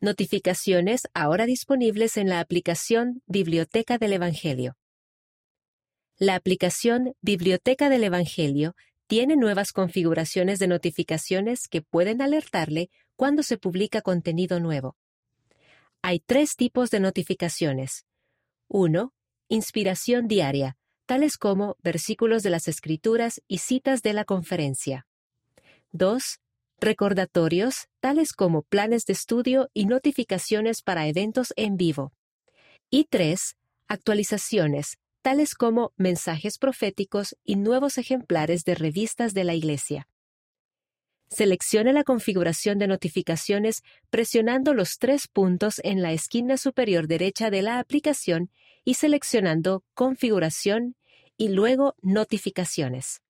Notificaciones ahora disponibles en la aplicación Biblioteca del Evangelio. La aplicación Biblioteca del Evangelio tiene nuevas configuraciones de notificaciones que pueden alertarle cuando se publica contenido nuevo. Hay tres tipos de notificaciones. 1. Inspiración diaria, tales como versículos de las Escrituras y citas de la conferencia. 2 recordatorios, tales como planes de estudio y notificaciones para eventos en vivo. Y tres, actualizaciones, tales como mensajes proféticos y nuevos ejemplares de revistas de la Iglesia. Seleccione la configuración de notificaciones presionando los tres puntos en la esquina superior derecha de la aplicación y seleccionando Configuración y luego Notificaciones.